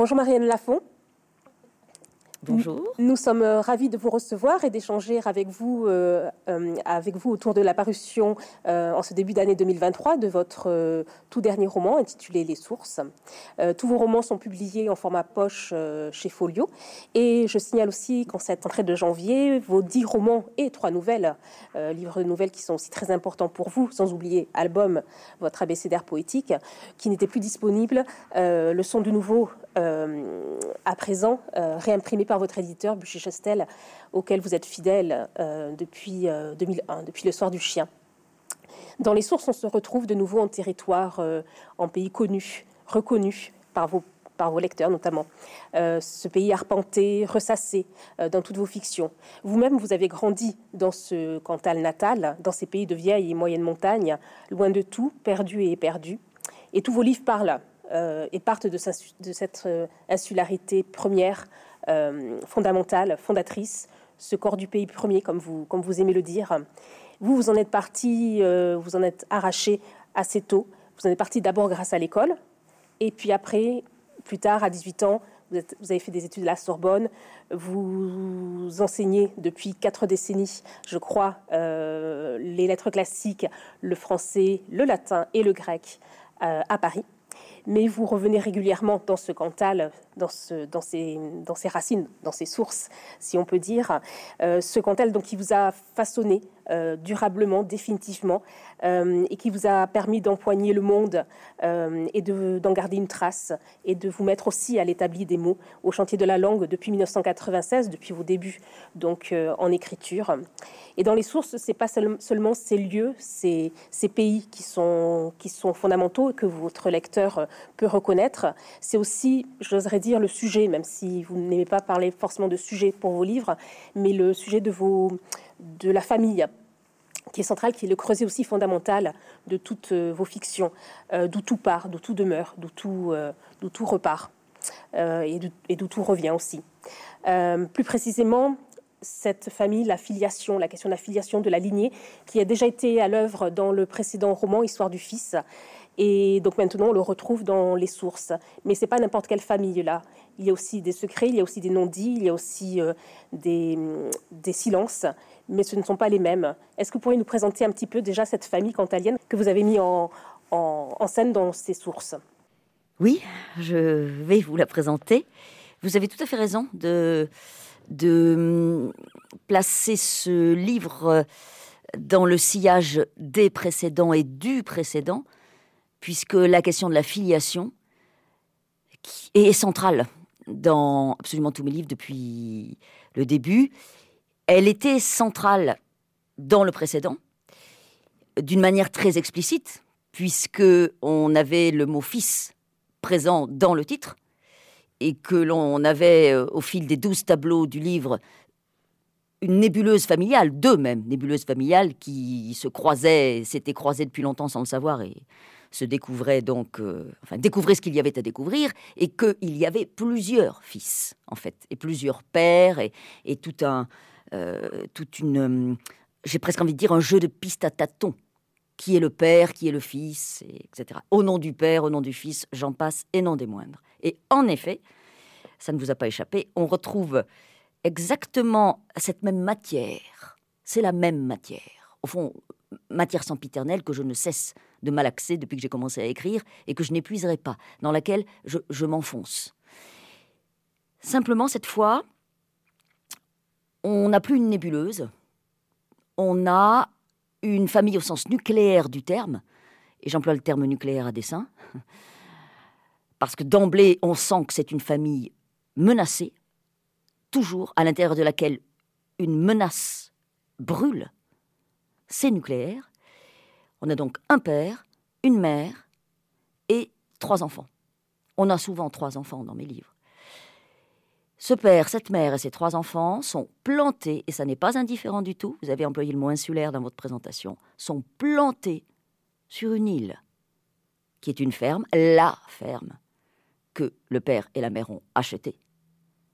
Bonjour Marianne Lafont. Bonjour. Nous sommes euh, ravis de vous recevoir et d'échanger avec vous, euh, euh, avec vous autour de la parution en ce début d'année 2023 de votre tout dernier roman intitulé Les Sources. tous vos romans sont publiés en format poche chez Folio. Et je signale aussi qu'en cette entrée de janvier, vos dix romans et trois nouvelles, livres de nouvelles qui sont aussi très importants pour vous, sans oublier album, votre abécédaire poétique, qui n'était plus disponible, le sont de nouveau à présent réimprimés par votre éditeur, Bûcher-Chastel, auquel vous êtes fidèle euh, depuis 2001, euh, depuis le soir du chien. Dans les sources, on se retrouve de nouveau en territoire, euh, en pays connu, reconnu par vos, par vos lecteurs notamment. ce pays arpenté, ressassé dans toutes vos fictions. Vous-même, vous avez grandi dans ce Cantal natal, dans ces pays de vieilles et moyennes montagnes, loin de tout, perdu et éperdu. Et tous vos livres parlent et partent de, cette insularité première euh, fondamentale, fondatrice, ce corps du pays premier, comme vous, aimez le dire. Vous, vous en êtes parti, euh, vous en êtes arraché assez tôt. Vous en êtes parti d'abord grâce à l'école, et puis après, plus tard, à 18 ans, vous, avez fait des études à la Sorbonne, vous enseignez depuis quatre décennies, je crois, euh, les lettres classiques, le français, le latin et le grec à Paris mais vous revenez régulièrement dans ce Cantal, dans, ce, ses, racines, dans ses sources, si on peut dire. Euh, ce Cantal donc, qui vous a façonné euh, durablement, définitivement, euh, et qui vous a permis d'empoigner le monde et d'en garder une trace, et de vous mettre aussi à l'établi des mots au chantier de la langue depuis 1996, depuis vos débuts donc en écriture. Et dans les sources, c'est pas seulement ces lieux, ces, ces pays qui sont, qui sont fondamentaux et que votre lecteur peut reconnaître, c'est aussi, j'oserais dire, le sujet, même si vous n'aimez pas parler forcément de sujet pour vos livres, mais le sujet de, vos, de la famille qui est central, qui est le creuset aussi fondamental de toutes euh, vos fictions, euh, d'où tout part, d'où tout demeure, d'où tout, euh, tout repart et d'où tout revient aussi. plus précisément, cette famille, la filiation, la question de la filiation de la lignée, qui a déjà été à l'œuvre dans le précédent roman Histoire du Fils. Et donc maintenant, on le retrouve dans les sources. Mais c'est pas n'importe quelle famille là. Il y a aussi des secrets, il y a aussi des non-dits, il y a aussi des, des silences mais ce ne sont pas les mêmes. Est-ce que vous pourriez nous présenter un petit peu déjà cette famille cantalienne que vous avez mis en, scène dans ces sources? Oui, je vais vous la présenter. Vous avez tout à fait raison de, hum, placer ce livre dans le sillage des précédents et du précédent, puisque la question de la filiation est centrale dans absolument tous mes livres depuis le début. Elle était centrale dans le précédent, d'une manière très explicite, puisque on avait le mot fils présent dans le titre, et que l'on avait, euh, au fil des douze tableaux du livre, une nébuleuse familiale, deux même nébuleuses familiales qui se croisaient, s'étaient croisées depuis longtemps sans le savoir et se découvraient donc, euh, enfin découvraient ce qu'il y avait à découvrir et qu'il y avait plusieurs fils en fait et plusieurs pères et tout un, euh, toute une, euh, j'ai presque envie de dire un jeu de piste à tâtons. Qui est le père, qui est le fils, etc. Au nom du père, au nom du fils, j'en passe et non des moindres. Et en effet, ça ne vous a pas échappé, on retrouve exactement cette même matière. C'est la même matière. Au fond, matière sempiternelle que je ne cesse de malaxer depuis que j'ai commencé à écrire et que je n'épuiserai pas, dans laquelle je m'enfonce. Simplement, cette fois, on n'a plus une nébuleuse, on a une famille au sens nucléaire du terme, et j'emploie le terme nucléaire à dessein, parce que d'emblée, on sent que c'est une famille menacée, toujours à l'intérieur de laquelle une menace brûle, c'est nucléaire. On a donc un père, une mère et trois enfants. On a souvent trois enfants dans mes livres. Ce père, cette mère et ses trois enfants sont plantés, et ça n'est pas indifférent du tout, vous avez employé le mot insulaire dans votre présentation, sont plantés sur une île, qui est une ferme, la ferme, que le père et la mère ont achetée,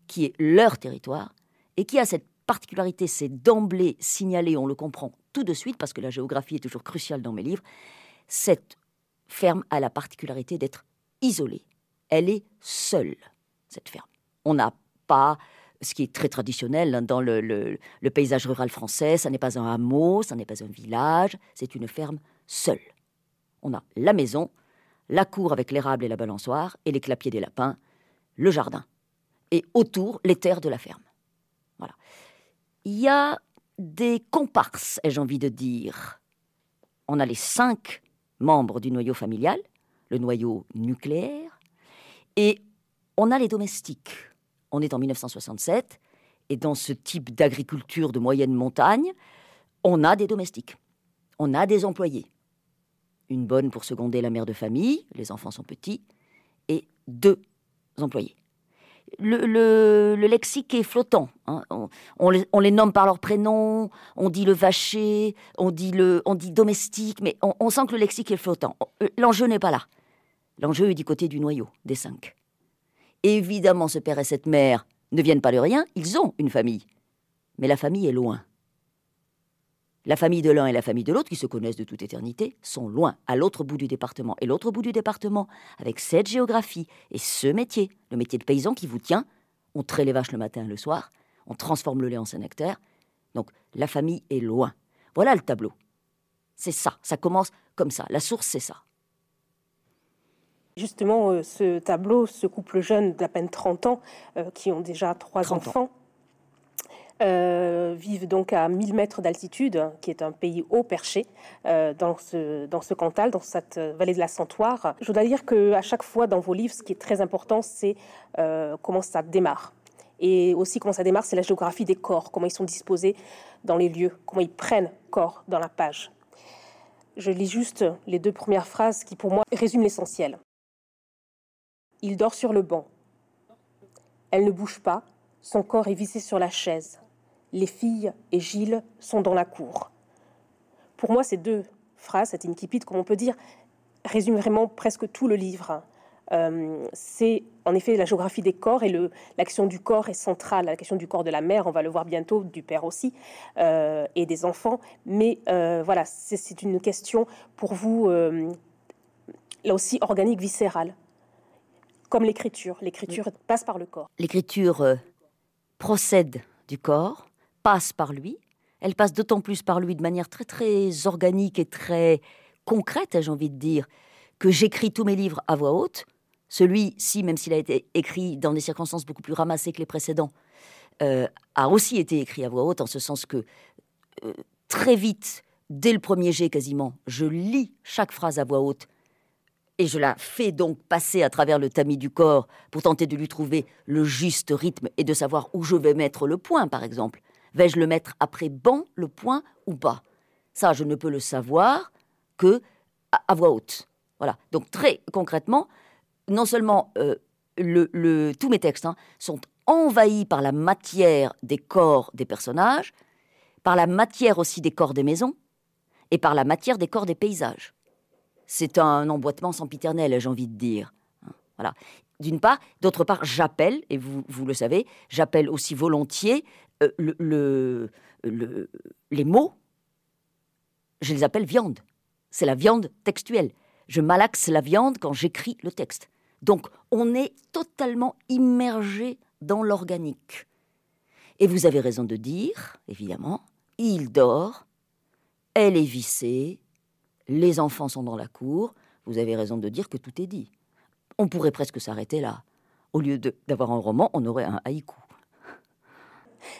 qui est leur territoire, et qui a cette particularité, c'est d'emblée signalé, on le comprend tout de suite, parce que la géographie est toujours cruciale dans mes livres, cette ferme a la particularité d'être isolée. Elle est seule cette ferme. On n'a pas ce qui est très traditionnel hein, dans le, paysage rural français. Ça n'est pas un hameau, ça n'est pas un village, c'est une ferme seule. On a la maison, la cour avec l'érable et la balançoire, et les clapiers des lapins, le jardin, et autour les terres de la ferme. Voilà. Il y a des comparses, ai-je envie de dire. On a les cinq membres du noyau familial, le noyau nucléaire, et on a les domestiques. On est en 1967, et dans ce type d'agriculture de moyenne montagne, on a des domestiques, on a des employés. Une bonne pour seconder la mère de famille, les enfants sont petits, et deux employés le, lexique est flottant. Hein. On, les, nomme par leur prénom, on dit le vacher, on dit, le, on dit domestique, mais on, sent que le lexique est flottant. Euh, l'enjeu n'est pas là. L'enjeu est du côté du noyau, des cinq. Évidemment, ce père et cette mère ne viennent pas de rien, ils ont une famille. Mais la famille est loin. La famille de l'un et la famille de l'autre, qui se connaissent de toute éternité, sont loin, à l'autre bout du département. Et l'autre bout du département, avec cette géographie et ce métier, le métier de paysan qui vous tient, on traite les vaches le matin et le soir, on transforme le lait en Saint-Nectaire. Donc la famille est loin. Voilà le tableau. C'est ça, ça commence comme ça. La source, c'est ça. Justement, euh, ce tableau, ce couple jeune d'à peine 30 ans, euh, qui ont déjà trois enfants, euh, vivent donc à 1000 mètres d'altitude, qui est un pays haut perché euh, dans, ce, dans ce Cantal, dans cette vallée de la Santoire. Je dois dire qu'à chaque fois dans vos livres, ce qui est très important, c'est euh, comment ça démarre. Et aussi comment ça démarre, c'est la géographie des corps, comment ils sont disposés dans les lieux, comment ils prennent corps dans la page. Je lis juste les deux premières phrases qui, pour moi, résument l'essentiel. Il dort sur le banc. Elle ne bouge pas, son corps est vissé sur la chaise les filles et Gilles sont dans la cour. Pour moi, ces deux phrases, cette incipit, comme on peut dire, résument vraiment presque tout le livre. Euh, c'est en effet la géographie des corps et l'action du corps est centrale. La question du corps de la mère, on va le voir bientôt, du père aussi, euh, et des enfants. Mais euh, voilà, c'est une question pour vous, là aussi, organique, viscérale. Comme l'écriture. L'écriture passe par le corps. L'écriture procède du corps, passe par lui. Elle passe d'autant plus par lui de manière très très organique et très concrète, j'ai envie de dire, que j'écris tous mes livres à voix haute. Celui-ci, même s'il a été écrit dans des circonstances beaucoup plus ramassées que les précédents, euh, a aussi été écrit à voix haute, en ce sens que euh, très vite, dès le premier jet quasiment, je lis chaque phrase à voix haute et je la fais donc passer à travers le tamis du corps pour tenter de lui trouver le juste rythme et de savoir où je vais mettre le point, par exemple. Vais-je le mettre après ban, le point ou pas? Ça, je ne peux le savoir que à, voix haute. Voilà. Donc très concrètement, non seulement euh, tous mes textes hein, sont envahis par la matière des corps des personnages, par la matière aussi des corps des maisons, et par la matière des corps des paysages. C'est un emboîtement sempiternel, j'ai envie de dire. Hein, voilà d'une part. D'autre part, j'appelle, et vous, vous le savez, j'appelle aussi volontiers euh, le, les mots, je les appelle viande. C'est la viande textuelle. Je malaxe la viande quand j'écris le texte. Donc, on est totalement immergé dans l'organique. Et vous avez raison de dire, évidemment, il dort, elle est vissée, les enfants sont dans la cour. Vous avez raison de dire que tout est dit. On pourrait presque s'arrêter là. Au lieu d'avoir un roman, on aurait un haïku.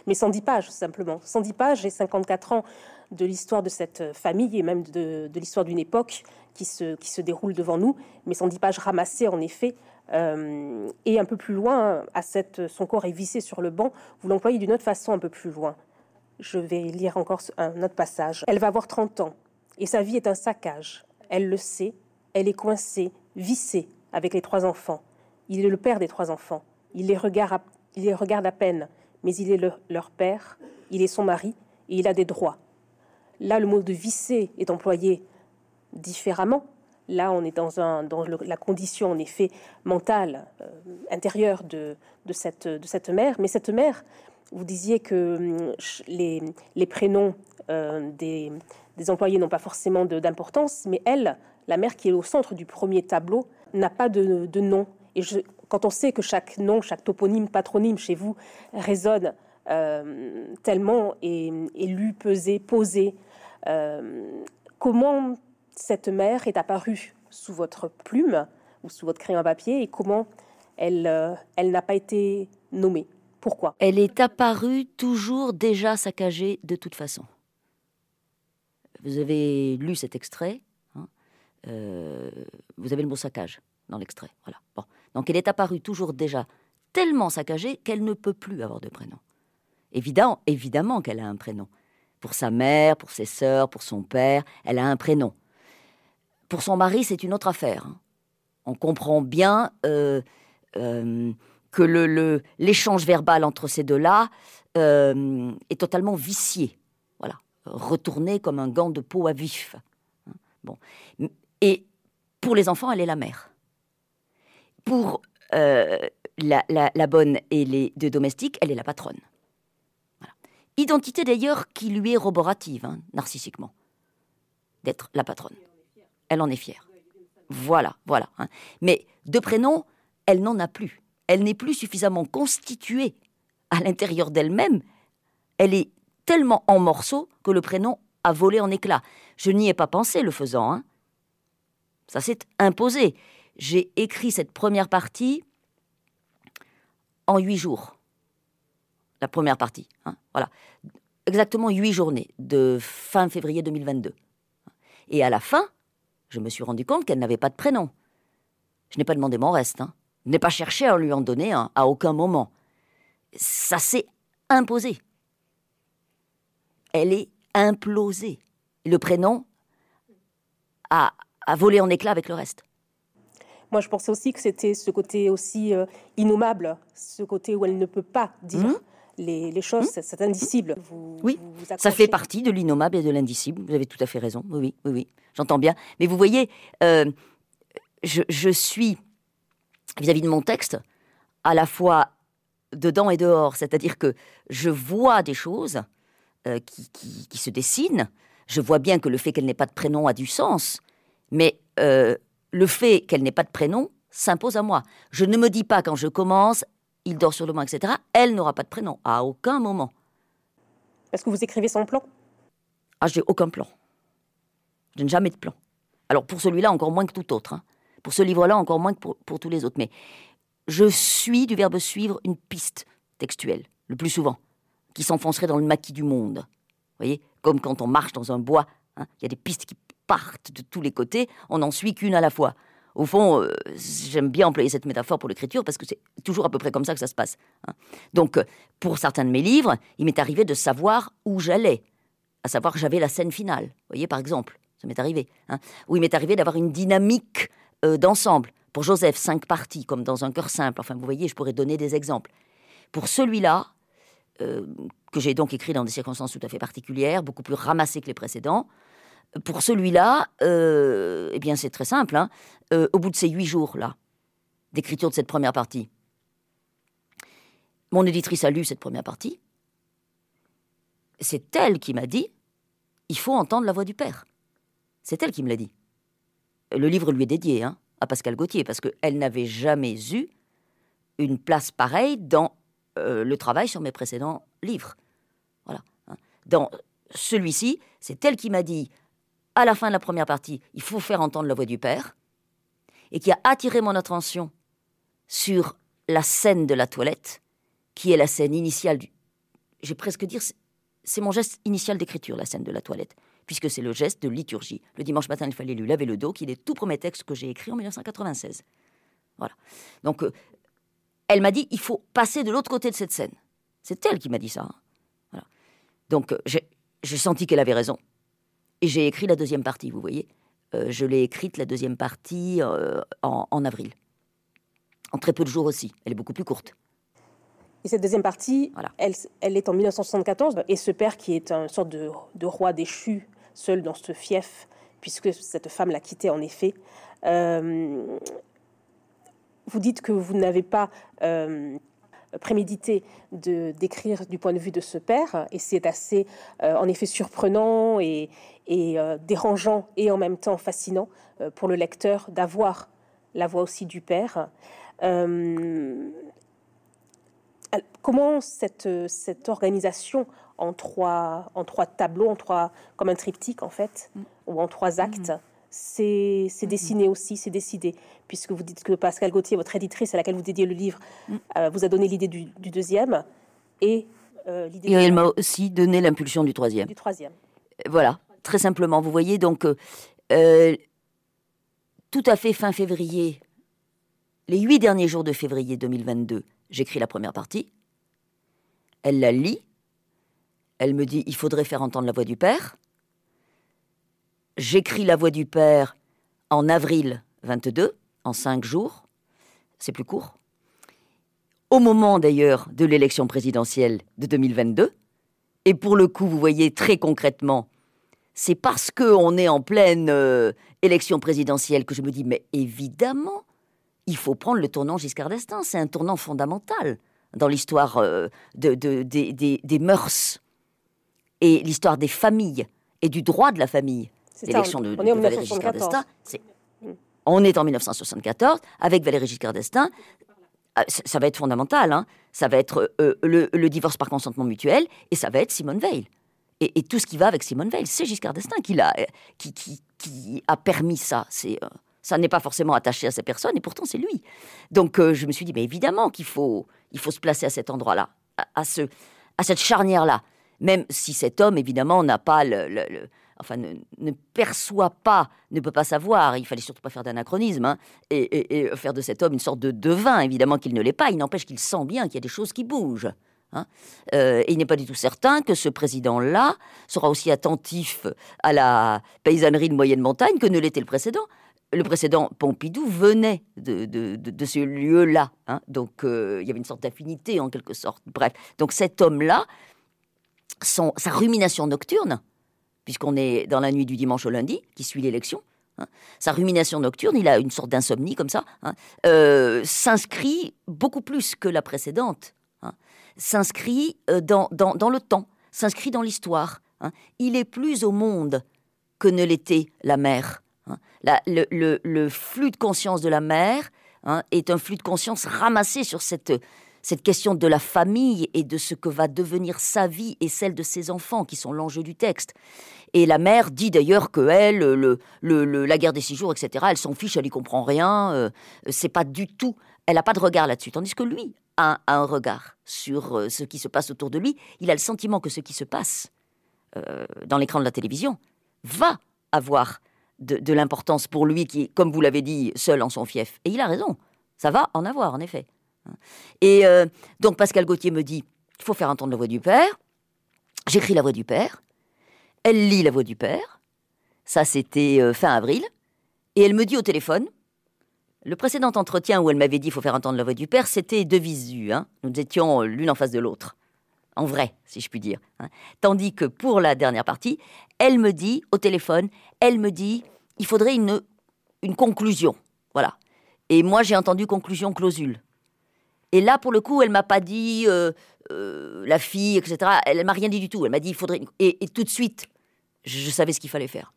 Mais 110 pages, simplement. 110 pages et 54 ans de l'histoire de cette famille et même de, l'histoire d'une époque qui se, qui se déroule devant nous. Mais 110 pages ramassées, en effet. Euh, et un peu plus loin, à cette, son corps est vissé sur le banc. Vous l'employez d'une autre façon, un peu plus loin. Je vais lire encore un autre passage. Elle va avoir 30 ans et sa vie est un saccage. Elle le sait. Elle est coincée, vissée, avec les trois enfants. Il est le père des trois enfants. Il les regarde il les regarde à peine, mais il est leur père, il est son mari, et il a des droits. Là, le mot de visser est employé différemment. Là, on est dans, la condition, en effet, mentale, euh, intérieure de, de, cette, de mère. Mais cette mère, vous disiez que hum, les, prénoms euh, des, des employés n'ont pas forcément d'importance, mais elle, la mère qui est au centre du premier tableau, n'a pas de, nom. Et je quand on sait que chaque nom, chaque toponyme, patronyme chez vous résonne euh, tellement et, et, lu, pesé, posé, comment cette mère est apparue sous votre plume ou sous votre crayon à papier et comment elle, elle n'a pas été nommée? Pourquoi? Elle est apparue toujours déjà saccagée de toute façon. Vous avez lu cet extrait, hein, euh, vous avez le mot saccage dans l'extrait. Voilà. Bon. Donc elle est apparue toujours déjà tellement saccagée qu'elle ne peut plus avoir de prénom. Évidemment, évidemment qu'elle a un prénom. Pour sa mère, pour ses sœurs, pour son père, elle a un prénom. Pour son mari, c'est une autre affaire. Hein. On comprend bien euh, euh, que l'échange verbal entre ces deux-là est totalement vicié retournée comme un gant de peau à vif. Bon. Et pour les enfants, elle est la mère. Pour euh, la, bonne et les deux domestiques, elle est la patronne. Identité d'ailleurs qui lui est roborative, hein, narcissiquement, d'être la patronne. Elle en est fière. Voilà, voilà. Hein. Mais de prénom, elle n'en a plus. Elle n'est plus suffisamment constituée à l'intérieur d'elle-même. Elle est tellement en morceaux que le prénom a volé en éclats. Je n'y ai pas pensé le faisant. Hein. Ça s'est imposé. J'ai écrit cette première partie en huit jours. La première partie. Hein, voilà. Exactement huit journées de fin février 2022. Et à la fin, je me suis rendu compte qu'elle n'avait pas de prénom. Je n'ai pas demandé mon reste. Hein. Je n'ai pas cherché à lui en donner à aucun moment. Ça s'est imposé elle est implosée. Le prénom a, volé en éclats avec le reste. Moi, je pensais aussi que c'était ce côté aussi euh, innommable, ce côté où elle ne peut pas dire mmh. les, choses, mmh. c'est indicible. oui, ça fait partie de l'innommable et de l'indicible. Vous avez tout à fait raison. Oui, oui, oui, j'entends bien. Mais vous voyez, euh, je, suis, vis-à-vis de mon texte, à la fois dedans et dehors. C'est-à-dire que je vois des choses euh, qui, se dessine. Je vois bien que le fait qu'elle n'ait pas de prénom a du sens, mais euh, le fait qu'elle n'ait pas de prénom s'impose à moi. Je ne me dis pas quand je commence, il dort sur le banc, etc. Elle n'aura pas de prénom, à aucun moment. Est-ce que vous écrivez sans plan? Ah, j'ai aucun plan. Je n'ai jamais de plan. Alors pour celui-là, encore moins que tout autre. Hein. Pour ce livre-là, encore moins que pour, pour tous les autres. Mais je suis du verbe suivre une piste textuelle, le plus souvent qui s'enfoncerait dans le maquis du monde. Vous voyez? Comme quand on marche dans un bois, hein, il y a des pistes qui partent de tous les côtés, on n'en suit qu'une à la fois. Au fond, euh, j'aime bien employer cette métaphore pour l'écriture parce que c'est toujours à peu près comme ça que ça se passe. Hein. Donc, euh, pour certains de mes livres, il m'est arrivé de savoir où j'allais, à savoir que j'avais la scène finale. Vous voyez, par exemple, ça m'est arrivé. Hein, il m'est arrivé d'avoir une dynamique euh, d'ensemble. Pour Joseph, cinq parties, comme dans un cœur simple. Enfin, vous voyez, je pourrais donner des exemples. Pour celui-là, que j'ai donc écrit dans des circonstances tout à fait particulières, beaucoup plus ramassées que les précédents. Pour celui-là, euh, eh bien c'est très simple. Hein. Euh, au bout de ces huit jours-là, d'écriture de cette première partie, mon éditrice a lu cette première partie. C'est elle qui m'a dit il faut entendre la voix du père. C'est elle qui me l'a dit. Le livre lui est dédié hein, à Pascal Gauthier, parce qu'elle n'avait jamais eu une place pareille dans euh, le travail sur mes précédents livres. Voilà. Hein. Dans celui-ci, c'est elle qui m'a dit, à la fin de la première partie, il faut faire entendre la voix du père, et qui a attiré mon attention sur la scène de la toilette, qui est la scène initiale du... J'ai presque dire, c'est mon geste initial d'écriture, la scène de la toilette, puisque c'est le geste de liturgie. Le dimanche matin, il fallait lui laver le dos, qui est le tout premier texte que j'ai écrit en 1996. Voilà. Donc, euh, elle m'a dit il faut passer de l'autre côté de cette scène. C'est elle qui m'a dit ça. Hein. Donc euh, j'ai senti qu'elle avait raison. Et j'ai écrit la deuxième partie, vous voyez. Euh, je l'ai écrite, la deuxième partie, euh, en, avril. En très peu de jours aussi. Elle est beaucoup plus courte. Et cette deuxième partie, elle, elle, est en 1974. Et ce père qui est une sorte de, de, roi déchu, seul dans ce fief, puisque cette femme l'a quitté en effet, vous dites que vous n'avez pas euh, prémédité de d'écrire du point de vue de ce père, et c'est assez, euh, en effet, surprenant et, euh, dérangeant et en même temps fascinant pour le lecteur d'avoir la voix aussi du père. comment cette, cette organisation en trois, en trois tableaux, en trois, comme un triptyque en fait, mm. ou en trois actes, mm. C'est mm. dessiné aussi, c'est décidé. Puisque vous dites que Pascal Gauthier, votre éditrice à laquelle vous dédiez le livre, euh, vous a donné l'idée du, deuxième et euh, l'idée. Elle m'a aussi donné l'impulsion du troisième. Du troisième. Voilà, très simplement. Vous voyez donc euh, tout à fait fin février, les huit derniers jours de février 2022, j'écris la première partie. Elle la lit. Elle me dit il faudrait faire entendre la voix du Père. J'écris la voix du Père en avril 22, en cinq jours. C'est plus court. Au moment d'ailleurs de l'élection présidentielle de 2022. Et pour le coup, vous voyez très concrètement, c'est parce qu'on est en pleine euh, élection présidentielle que je me dis, mais évidemment, il faut prendre le tournant Giscard d'Estaing. C'est un tournant fondamental dans l'histoire euh, de, des, mœurs et l'histoire des familles et du droit de la famille. L'élection de, Valéry Giscard d'Estaing, mm. on est en 1974 avec Valéry Giscard d'Estaing. Ah, ça, va être fondamental. Hein. Ça va être euh, le, divorce par consentement mutuel et ça va être Simone Veil. Et, tout ce qui va avec Simone Veil, c'est Giscard d'Estaing qui, a, qui, qui, a permis ça. C'est euh, ça n'est pas forcément attaché à ces personnes, et pourtant c'est lui. Donc je me suis dit, mais évidemment qu'il faut, il faut se placer à cet endroit-là, à, ce, à cette charnière-là. Même si cet homme, évidemment, n'a pas le, enfin, ne, perçoit pas, ne peut pas savoir. Il fallait surtout pas faire d'anachronisme hein, et, faire de cet homme une sorte de devin. Évidemment qu'il ne l'est pas. Il n'empêche qu'il sent bien qu'il y a des choses qui bougent. Hein. Euh, et il n'est pas du tout certain que ce président-là sera aussi attentif à la paysannerie de moyenne montagne que ne l'était le précédent le précédent Pompidou venait de, de, ce lieu-là. Hein. donc euh, il y avait une sorte d'affinité en quelque sorte. Bref, donc cet homme-là, sa rumination nocturne, puisqu'on est dans la nuit du dimanche au lundi, qui suit l'élection, hein, sa rumination nocturne, il a une sorte d'insomnie comme ça, hein, euh, s'inscrit beaucoup plus que la précédente, s'inscrit euh, dans, dans, le temps, s'inscrit dans l'histoire. Il est plus au monde que ne l'était la mère. Hein. le, flux de conscience de la mère hein, est un flux de conscience ramassé sur cette, cette question de la famille et de ce que va devenir sa vie et celle de ses enfants, qui sont l'enjeu du texte. Et la mère dit d'ailleurs que elle, le, la guerre des six jours, etc., elle s'en fiche, elle y comprend rien. Euh, c'est pas du tout. Elle n'a pas de regard là-dessus. Tandis que lui a, un regard sur euh, ce qui se passe autour de lui. Il a le sentiment que ce qui se passe euh, dans l'écran de la télévision va avoir de, l'importance pour lui qui comme vous l'avez dit, seul en son fief. Et il a raison. Ça va en avoir, en effet. Et euh, donc Pascal Gauthier me dit, il faut faire entendre la voix du Père. J'écris la voix du Père. Elle lit la voix du Père. Ça, c'était euh, fin avril. Et elle me dit au téléphone, le précédent entretien où elle m'avait dit il faut faire entendre la voix du Père, c'était de visu. Hein. Nous étions l'une en face de l'autre. En vrai, si je puis dire. Hein. Tandis que pour la dernière partie, elle me dit au téléphone, elle me dit, il faudrait une, une conclusion. Voilà. Et moi, j'ai entendu conclusion clausule. Et là, pour le coup, elle m'a pas dit euh, euh, la fille, etc. Elle m'a rien dit du tout. Elle m'a dit il faudrait. Et, tout de suite, je, savais ce qu'il fallait faire.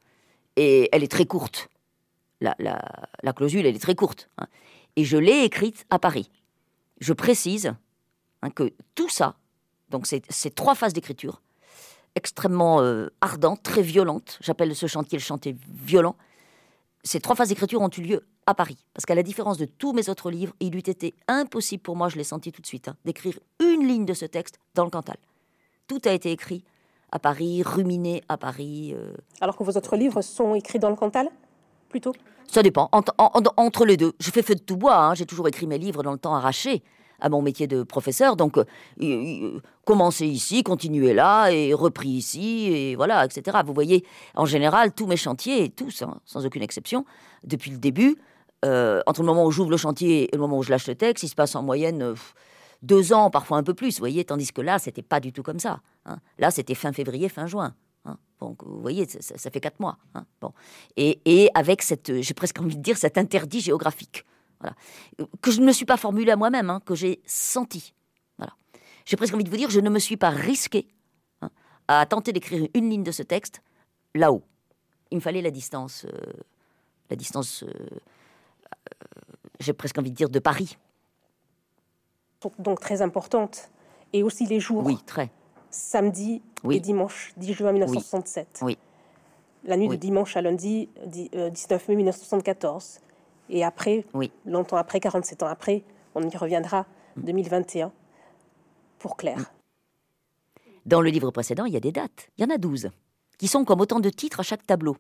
Et elle est très courte. La, la, clausule, elle est très courte. Hein. Et je l'ai écrite à Paris. Je précise hein, que tout ça, donc c'est trois phases d'écriture, extrêmement euh, ardente, très violente. J'appelle ce chantier le chantier violent. Ces trois phases d'écriture ont eu lieu à Paris. Parce qu'à la différence de tous mes autres livres, il eût été impossible pour moi, je l'ai senti tout de suite, hein, d'écrire une ligne de ce texte dans le Cantal. Tout a été écrit à Paris, ruminé à Paris. Euh. Alors que vos autres livres sont écrits dans le Cantal Plutôt? Ça dépend. Entre, les deux. Je fais feu de tout bois. Hein. J'ai toujours écrit mes livres dans le temps arraché à mon métier de professeur. Donc, euh, commencer ici, continuer là, et repris ici, et voilà, etc. Vous voyez, en général, tous mes chantiers, tous, hein, sans aucune exception, depuis le début, euh, entre le moment où j'ouvre le chantier et le moment où je lâche le texte, il se passe en moyenne euh, deux ans, parfois un peu plus, vous voyez, tandis que là, c'était pas du tout comme ça. Hein. Là, c'était fin février, fin juin. Hein. Donc, vous voyez, ça, fait quatre mois. Bon. Et, avec cette, j'ai presque envie de dire, cet interdit géographique que je ne me suis pas formulé à moi-même, hein, que j'ai senti. J'ai presque envie de vous dire, je ne me suis pas risqué hein, à tenter d'écrire une ligne de ce texte là-haut. Il me fallait la distance, euh, la distance, j'ai presque envie de dire, de Paris. donc très importantes, et aussi les jours. Oui, très. Samedi Oui. et dimanche 10 juin 1967. Oui. La nuit Oui. de dimanche à lundi di- euh, 19 mai 1974. Et après, Oui. longtemps après, 47 ans après, on y reviendra, Mm. 2021, pour Claire. Dans le livre précédent, il y a des dates. Il y en a 12, qui sont comme autant de titres à chaque tableau.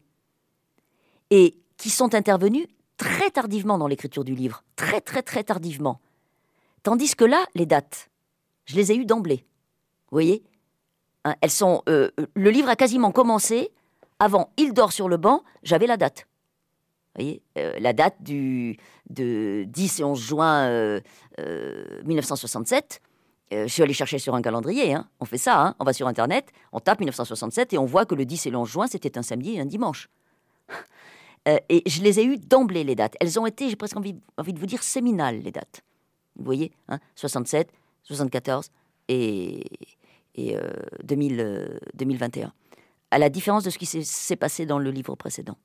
Et qui sont intervenus très tardivement dans l'écriture du livre. Très, très, très tardivement. Tandis que là, les dates, je les ai eues d'emblée. Vous voyez? Hein, Elles sont. euh, le livre a quasiment commencé. Avant, il dort sur le banc, j'avais la date. Vous voyez? Euh, La date du, de 10 et 11 juin euh, euh, 1967. Euh, je suis allé chercher sur un calendrier, hein. on fait ça, hein. on va sur Internet, on tape 1967 et on voit que le 10 et le 11 juin, c'était un samedi et un dimanche. Euh, et je les ai eues d'emblée, les dates. Elles ont été, j'ai presque envie, envie de vous dire, séminales, les dates. Vous voyez, hein, 67, 74 et, et euh, 2000, euh, 2021. À la différence de ce qui s'est- passé dans le livre précédent.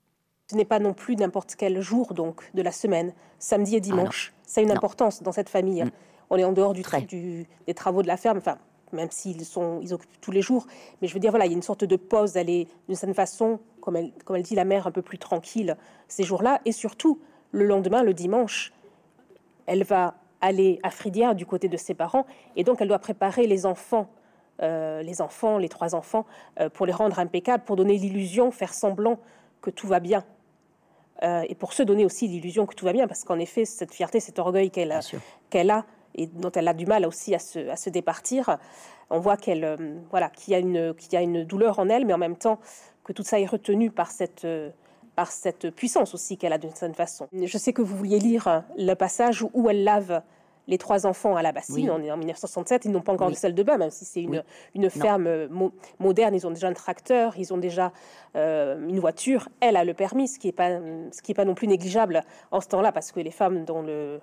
Ce n'est pas non plus n'importe quel jour donc de la semaine, samedi et dimanche. Ça a une Ah Non. importance dans cette famille. Mm. On est en dehors du, des travaux de la ferme, enfin, même s'ils sont, ils occupent tous les jours. Mais je veux dire, voilà, il y a une sorte de pause. Elle est d'une certaine façon, comme elle, comme elle dit, la mère un peu plus tranquille ces jours-là. Et surtout, le lendemain, le dimanche, elle va aller à Fridière du côté de ses parents, et donc elle doit préparer les enfants, euh, les enfants, les trois enfants, euh, pour les rendre impeccables, pour donner l'illusion, faire semblant que tout va bien. Euh, et pour se donner aussi l'illusion que tout va bien, parce qu'en effet, cette fierté, cet orgueil qu'elle a, qu'elle a et dont elle a du mal aussi à se, à se départir, on voit qu'elle, voilà, qu'il y a une, qu'il y a une douleur en elle, mais en même temps que tout ça est retenu par cette, euh, par cette puissance aussi qu'elle a d'une certaine façon. Je sais que vous vouliez lire le passage où elle lave les trois enfants à la bassine. Oui. On est en 1967, ils n'ont pas encore Oui. de salle de bain, même si c'est une, Oui. une ferme euh, mo- moderne. Ils ont déjà un tracteur, ils ont déjà euh, une voiture. Elle a le permis, ce qui n'est pas, ce qui est pas non plus négligeable en ce temps-là, parce que les femmes dans le,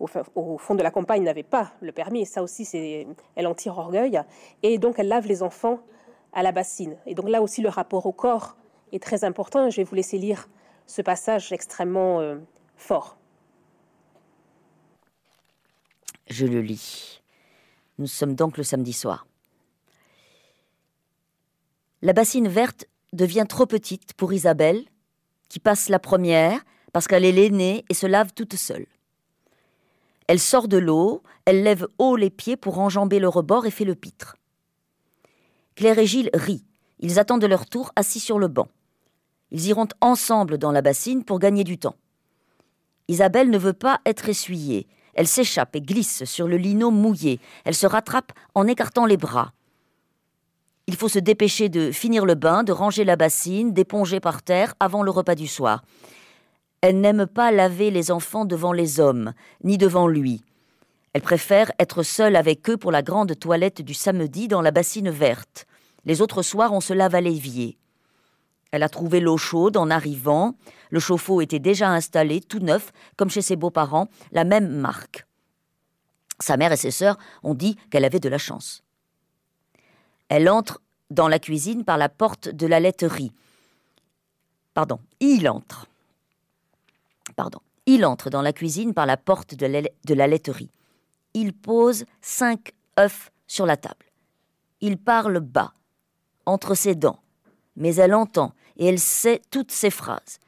au, au fond de la campagne n'avaient pas le permis. Et ça aussi, elle en tire orgueil. Et donc, elle lave les enfants à la bassine. Et donc là aussi, le rapport au corps est très important. Je vais vous laisser lire ce passage extrêmement euh, fort. Je le lis. Nous sommes donc le samedi soir. La bassine verte devient trop petite pour Isabelle, qui passe la première parce qu'elle est l'aînée et se lave toute seule. Elle sort de l'eau, elle lève haut les pieds pour enjamber le rebord et fait le pitre. Claire et Gilles rient. Ils attendent leur tour assis sur le banc. Ils iront ensemble dans la bassine pour gagner du temps. Isabelle ne veut pas être essuyée. Elle s'échappe et glisse sur le lino mouillé. Elle se rattrape en écartant les bras. Il faut se dépêcher de finir le bain, de ranger la bassine, d'éponger par terre avant le repas du soir. Elle n'aime pas laver les enfants devant les hommes, ni devant lui. Elle préfère être seule avec eux pour la grande toilette du samedi dans la bassine verte. Les autres soirs, on se lave à l'évier. Elle a trouvé l'eau chaude en arrivant. Le chauffe-eau était déjà installé, tout neuf, comme chez ses beaux-parents, la même marque. Sa mère et ses sœurs ont dit qu'elle avait de la chance. Elle entre dans la cuisine par la porte de la laiterie. Pardon, il entre. Pardon. Il entre dans la cuisine par la porte de la, laiterie. Il pose cinq œufs sur la table. Il parle bas, entre ses dents, mais elle entend et elle sait toutes ses phrases.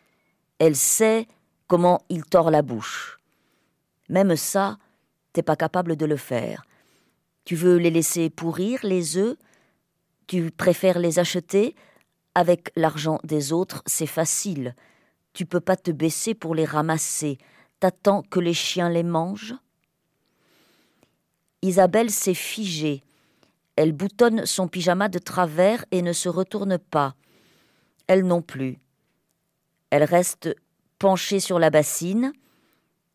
Elle sait comment il tord la bouche. Même ça, t'es pas capable de le faire. Tu veux les laisser pourrir, les œufs? Tu préfères les acheter? Avec l'argent des autres, c'est facile. Tu peux pas te baisser pour les ramasser. T'attends que les chiens les mangent? Isabelle s'est figée. Elle boutonne son pyjama de travers et ne se retourne pas. Elle non plus. Elle reste penchée sur la bassine.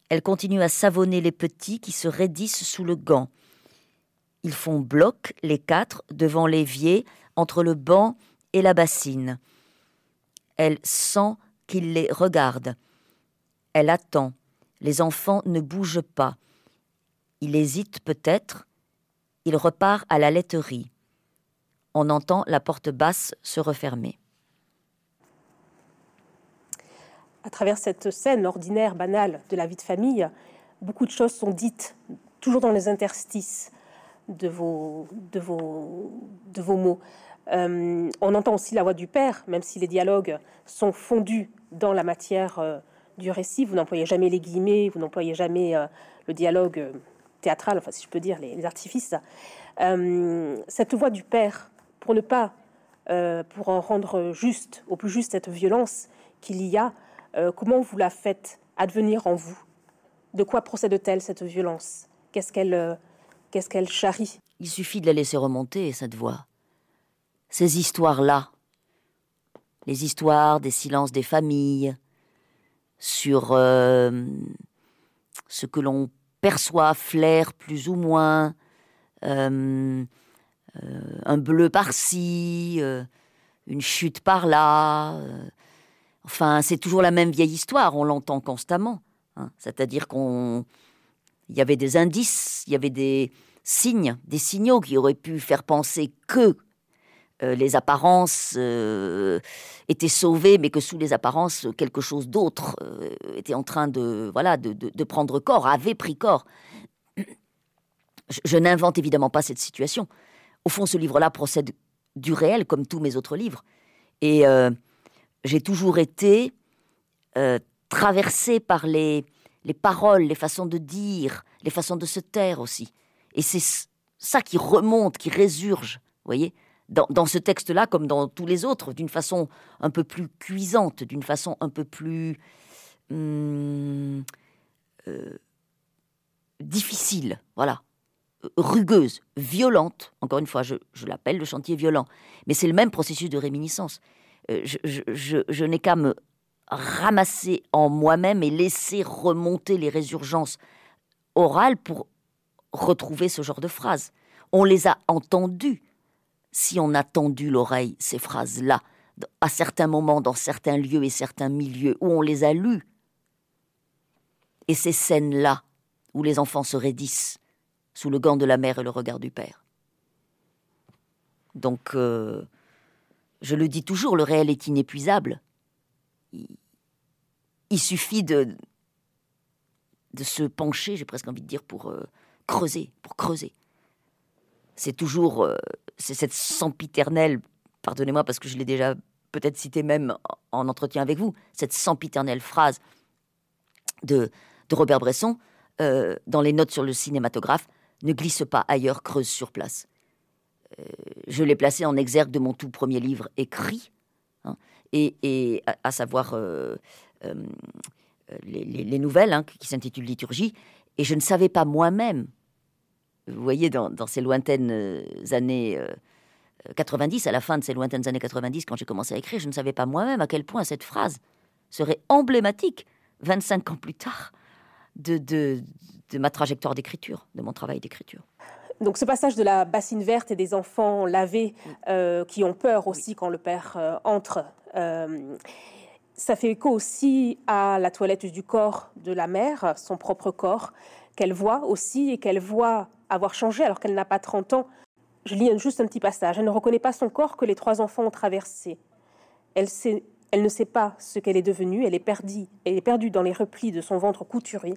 Elle continue à savonner les petits qui se raidissent sous le gant. Ils font bloc, les quatre, devant l'évier, entre le banc et la bassine. Elle sent qu'il les regarde. Elle attend. Les enfants ne bougent pas. Il hésite peut-être. Il repart à la laiterie. On entend la porte basse se refermer. À travers cette scène ordinaire, banale de la vie de famille, beaucoup de choses sont dites toujours dans les interstices de vos, mots. Euh, on entend aussi la voix du père, même si les dialogues sont fondus dans la matière euh, du récit. Vous n'employez jamais les guillemets, vous n'employez jamais euh, le dialogue théâtral, enfin si je peux dire les, artifices. cette voix du père, pour ne pas, pour en rendre juste, au plus juste cette violence qu'il y a, comment vous la faites advenir en vous? De quoi procède-t-elle cette violence? Qu'est-ce qu'elle qu'est-ce qu'elle charrie? Il suffit de la laisser remonter, cette voix. Ces histoires-là, les histoires des silences des familles, sur euh, ce que l'on perçoit, flaire plus ou moins, euh, euh, un bleu par-ci, une chute par-là. enfin, c'est toujours la même vieille histoire, on l'entend constamment. Hein. C'est-à-dire qu'on, y avait des indices, il y avait des signes, des signaux qui auraient pu faire penser que euh, les apparences euh, étaient sauvées, mais que sous les apparences, quelque chose d'autre euh, était en train de, voilà, de, prendre corps, avait pris corps. Je, n'invente évidemment pas cette situation. Au fond, ce livre-là procède du réel, comme tous mes autres livres. Et j'ai toujours été traversé par les, les paroles, les façons de dire, les façons de se taire aussi. Et c'est ça qui remonte, qui résurge, voyez? Dans, ce texte-là, comme dans tous les autres, d'une façon un peu plus cuisante, d'une façon un peu plus hum, euh, difficile, voilà, rugueuse, violente. Encore une fois, je, l'appelle le chantier violent, mais c'est le même processus de réminiscence. Euh, je, n'ai qu'à me ramasser en moi-même et laisser remonter les résurgences orales pour retrouver ce genre de phrases. On les a entendues si on a tendu l'oreille, ces phrases-là, à certains moments, dans certains lieux et certains milieux, où on les a lues, et ces scènes-là, où les enfants se raidissent sous le gant de la mère et le regard du père. Donc, euh, je le dis toujours, le réel est inépuisable. Il, suffit de, de se pencher, j'ai presque envie de dire, pour euh, creuser, pour creuser c'est toujours euh, cette sempiternelle, pardonnez-moi parce que je l'ai déjà peut-être cité même en entretien avec vous, cette sempiternelle phrase de, de Robert Bresson euh, dans les notes sur le cinématographe ne glisse pas ailleurs, creuse sur place. Euh, je l'ai placé en exergue de mon tout premier livre écrit, hein, et, à, savoir les, nouvelles hein, qui s'intitulent Liturgie, et je ne savais pas moi-même vous voyez, dans, ces lointaines euh, années 90, euh, à la fin de ces lointaines années 90, quand j'ai commencé à écrire, je ne savais pas moi-même à quel point cette phrase serait emblématique, 25 ans plus tard, de, de, ma trajectoire d'écriture, de mon travail d'écriture. Donc ce passage de la bassine verte et des enfants lavés euh, qui ont peur aussi quand le père entre, ça fait écho aussi à la toilette du corps de la mère, son propre corps, qu'elle voit aussi et qu'elle voit avoir changé alors qu'elle n'a pas 30 ans. Je lis juste un petit passage. Elle ne reconnaît pas son corps que les trois enfants ont traversé. Elle, ne sait pas ce qu'elle est devenue. Elle est perdue. Dans les replis de son ventre couturé,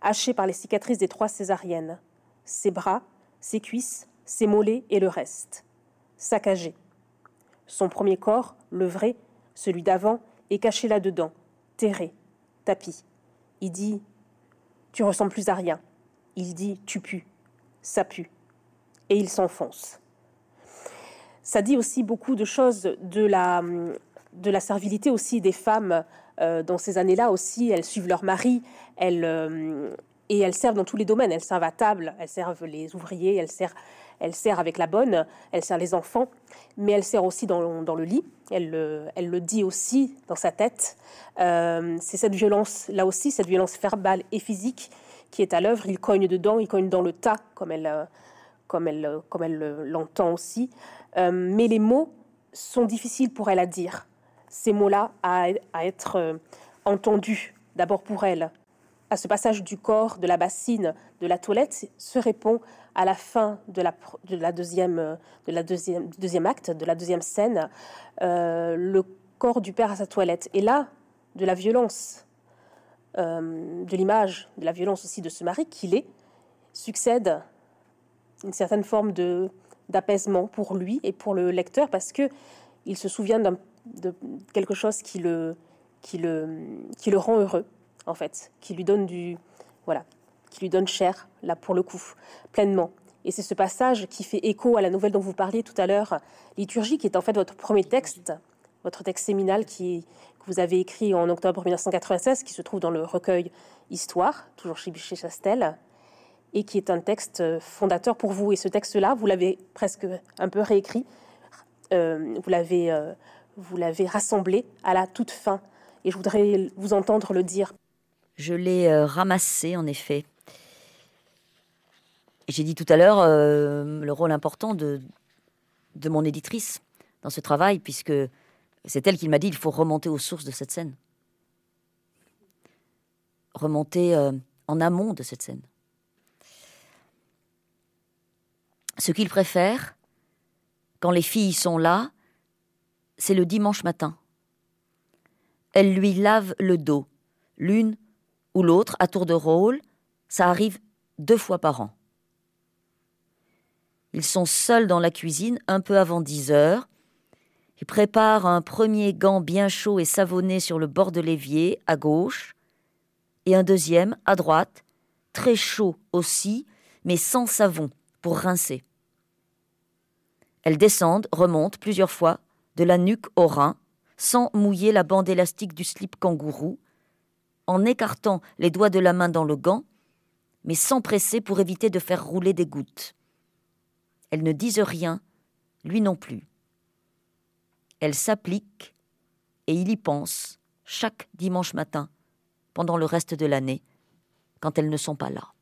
hachée par les cicatrices des trois césariennes. Ses bras, ses cuisses, ses mollets et le reste. Saccagé. Son premier corps, le vrai, celui d'avant, est caché là-dedans, terré, tapis. Il dit Tu ressembles plus à rien. Il dit Tu pues ça pue. Et il s'enfonce. Ça dit aussi beaucoup de choses de la, de la servilité aussi des femmes euh, dans ces années-là aussi. Elles suivent leur mari, elles, euh, et elles servent dans tous les domaines. Elles servent à table, elles servent les ouvriers, elles servent, elles servent avec la bonne, elles servent les enfants, mais elles servent aussi dans, le lit. Elle, elle le dit aussi dans sa tête. Euh, c'est cette violence, là aussi, cette violence verbale et physique qui est à l'œuvre. Il cogne dedans, il cogne dans le tas, comme elle, euh, comme elle, euh, comme elle euh, l'entend aussi. mais les mots sont difficiles pour elle à dire. Ces mots-là à, être entendus, d'abord pour elle. À ce passage du corps, de la bassine, de la toilette, se répond à la fin de la, de la, deuxième, de la deuxième, deuxième acte, de la deuxième scène, le corps du père à sa toilette. Et là, de la violence, euh, de l'image, de la violence aussi de ce mari qu'il est, succède une certaine forme de d'apaisement pour lui et pour le lecteur parce que il se souvient de quelque chose qui le, qui, le, qui le rend heureux, en fait, qui lui donne du. Voilà, qui lui donne cher, là, pour le coup, pleinement. Et c'est ce passage qui fait écho à la nouvelle dont vous parliez tout à l'heure, Liturgie, qui est en fait votre premier texte, votre texte séminal qui, que vous avez écrit en octobre 1996, qui se trouve dans le recueil Histoire, toujours chez, chez Chastel et qui est un texte fondateur pour vous. Et ce texte-là, vous l'avez presque un peu réécrit, euh, vous l'avez euh, vous l'avez rassemblé à la toute fin. Et je voudrais vous entendre le dire. Je l'ai euh, ramassé, en effet. J'ai dit tout à l'heure le rôle important de, mon éditrice dans ce travail, puisque c'est elle qui m'a dit il faut remonter aux sources de cette scène. Remonter en amont de cette scène. Ce qu'il préfère, quand les filles sont là, c'est le dimanche matin. Elle lui lave le dos, l'une ou l'autre, à tour de rôle, ça arrive deux fois par an. Ils sont seuls dans la cuisine un peu avant dix heures. Ils préparent un premier gant bien chaud et savonné sur le bord de l'évier, à gauche, et un deuxième, à droite, très chaud aussi, mais sans savon, pour rincer. Elles descendent, remontent plusieurs fois, de la nuque au rein, sans mouiller la bande élastique du slip kangourou, en écartant les doigts de la main dans le gant, mais sans presser pour éviter de faire rouler des gouttes. Elles ne disent rien, lui non plus. Elles s'appliquent et il y pense chaque dimanche matin pendant le reste de l'année, quand elles ne sont pas là.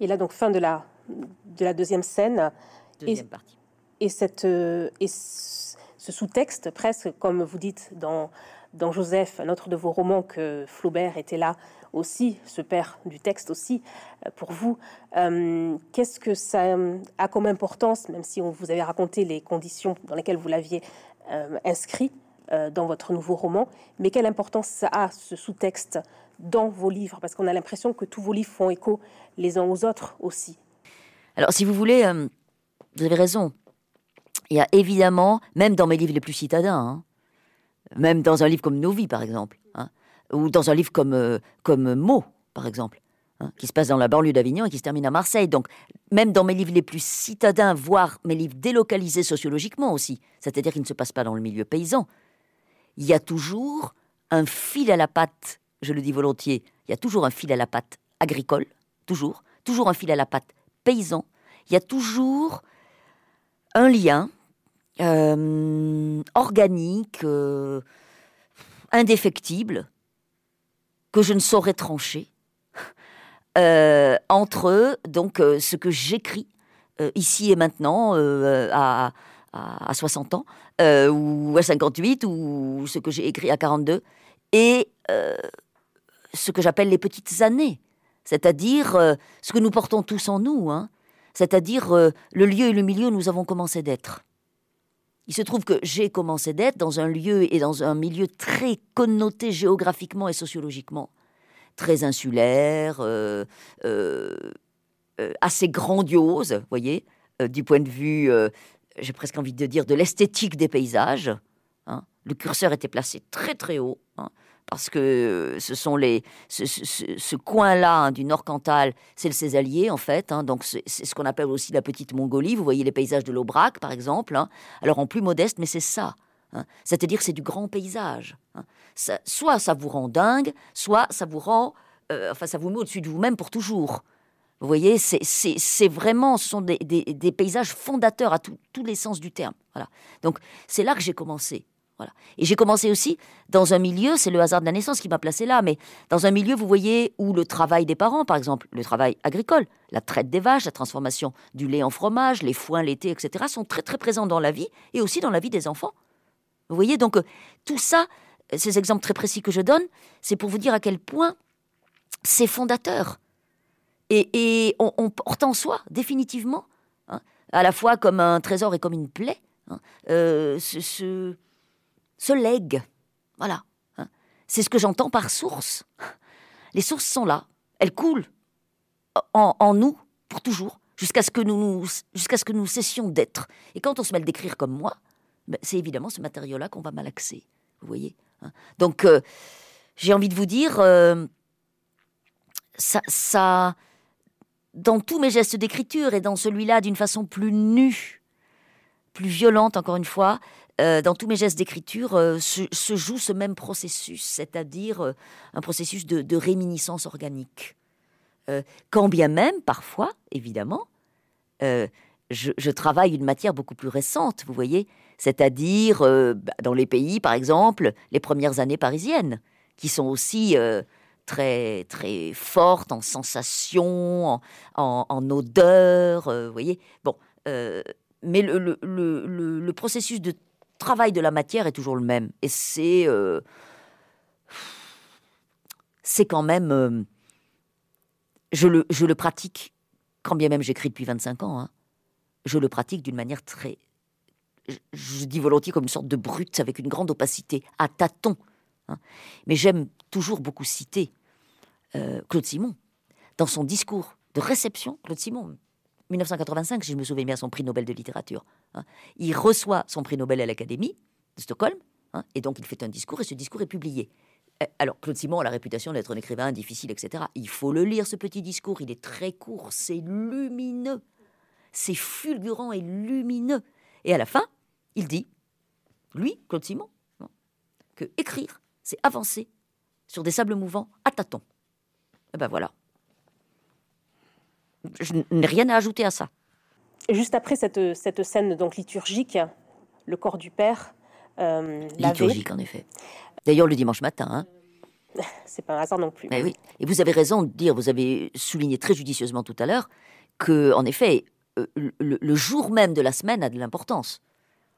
Et là, donc, fin de la, de la deuxième scène. Deuxième partie. Et, cette, euh, et ce sous-texte, presque comme vous dites dans, dans Joseph, un autre de vos romans, que Flaubert était là aussi, ce père du texte aussi, euh, pour vous, euh, qu'est-ce que ça a comme importance, même si on vous avait raconté les conditions dans lesquelles vous l'aviez inscrit dans votre nouveau roman, mais quelle importance ça a, ce sous-texte, dans vos livres? Parce qu'on a l'impression que tous vos livres font écho les uns aux autres aussi. Alors, si vous voulez, euh, vous avez raison. Il y a évidemment, même dans mes livres les plus citadins, hein, même dans un livre comme Nos vies, par exemple, hein, ou dans un livre comme, euh, comme Mots, par exemple, hein, qui se passe dans la banlieue d'Avignon et qui se termine à Marseille. Donc, même dans mes livres les plus citadins, voire mes livres délocalisés sociologiquement aussi, c'est-à-dire qu'ils ne se passent pas dans le milieu paysan, il y a toujours un fil à la patte, je le dis volontiers, il y a toujours un fil à la patte agricole, toujours, toujours un fil à la patte paysan, il y a toujours un lien euh, organique, euh, indéfectible, que je ne saurais trancher, euh, entre donc ce que j'écris ici et maintenant à, à, 60 ans, ou à 58, ou ce que j'ai écrit à 42, et ce que j'appelle les petites années. C'est-à-dire ce que nous portons tous en nous, hein, c'est-à-dire le lieu et le milieu où nous avons commencé d'être. Il se trouve que j'ai commencé d'être dans un lieu et dans un milieu très connoté géographiquement et sociologiquement, très insulaire, euh, assez grandiose, voyez, du point de vue, j'ai presque envie de dire, de l'esthétique des paysages. Hein. Le curseur était placé très très haut. Hein parce que ce sont les ce, coin-là hein, du Nord Cantal, c'est le Césalier en fait. Hein, donc c'est ce qu'on appelle aussi la petite Mongolie. Vous voyez les paysages de l'Aubrac par exemple. Hein. alors en plus modeste, mais c'est ça. C'est-à-dire c'est du grand paysage. soit ça vous rend dingue, soit ça vous rend, euh, enfin ça vous met au-dessus de vous-même pour toujours. Vous voyez, c'est vraiment, ce sont des, des, paysages fondateurs à tous les sens du terme. Voilà. Donc c'est là que j'ai commencé. Et j'ai commencé aussi dans un milieu, c'est le hasard de la naissance qui m'a placé là, mais dans un milieu, vous voyez, où le travail des parents, par exemple, le travail agricole, la traite des vaches, la transformation du lait en fromage, les foins, l'été, etc., sont très très présents dans la vie et aussi dans la vie des enfants. Vous voyez, donc euh, tout ça, ces exemples très précis que je donne, c'est pour vous dire à quel point c'est fondateur. Et, on, porte en soi, définitivement, hein, à la fois comme un trésor et comme une plaie, hein, euh, ce se lègue. Voilà. Hein. C'est ce que j'entends par source. Les sources sont là, elles coulent. en, nous pour toujours, jusqu'à ce que nous, jusqu'à ce que nous cessions d'être. Et quand on se met à décrire comme moi, ben, c'est évidemment ce matériau-là qu'on va malaxer. Vous voyez hein. Donc, euh, j'ai envie de vous dire, euh, ça, ça, dans tous mes gestes d'écriture et dans celui-là d'une façon plus nue, plus violente encore une fois, euh, dans tous mes gestes d'écriture euh, se, joue ce même processus, c'est-à-dire euh, un processus de, réminiscence organique. quand bien même, parfois, évidemment, je, travaille une matière beaucoup plus récente, vous voyez, c'est-à-dire bah, dans les pays, par exemple, les premières années parisiennes, qui sont aussi très très fortes en sensations, en, en, en odeurs, vous voyez. Bon, mais le, processus de travail de la matière est toujours le même. Et c'est. Euh, c'est quand même. Euh, je, le, je le pratique, quand bien même j'écris depuis 25 ans, hein, je le pratique d'une manière très. Je, dis volontiers comme une sorte de brute, avec une grande opacité, à tâtons. Hein. Mais j'aime toujours beaucoup citer euh, Claude Simon. Dans son discours de réception, Claude Simon, 1985, si je me souviens bien, son prix Nobel de littérature. Hein. Il reçoit son prix Nobel à l'Académie de Stockholm, hein, et donc il fait un discours, et ce discours est publié. Eh, alors, Claude Simon a la réputation d'être un écrivain difficile, etc. Il faut le lire, ce petit discours. Il est très court, c'est lumineux. C'est fulgurant et lumineux. Et à la fin, il dit, lui, Claude Simon, hein, que écrire, c'est avancer sur des sables mouvants à tâtons. Et ben voilà je n'ai rien à ajouter à ça. Juste après cette, cette scène donc liturgique, le corps du Père. Euh, liturgique, en effet. D'ailleurs, le dimanche matin. Hein. C'est pas un hasard non plus. Mais oui. Et vous avez raison de dire, vous avez souligné très judicieusement tout à l'heure, que, en effet, euh, le, jour même de la semaine a de l'importance.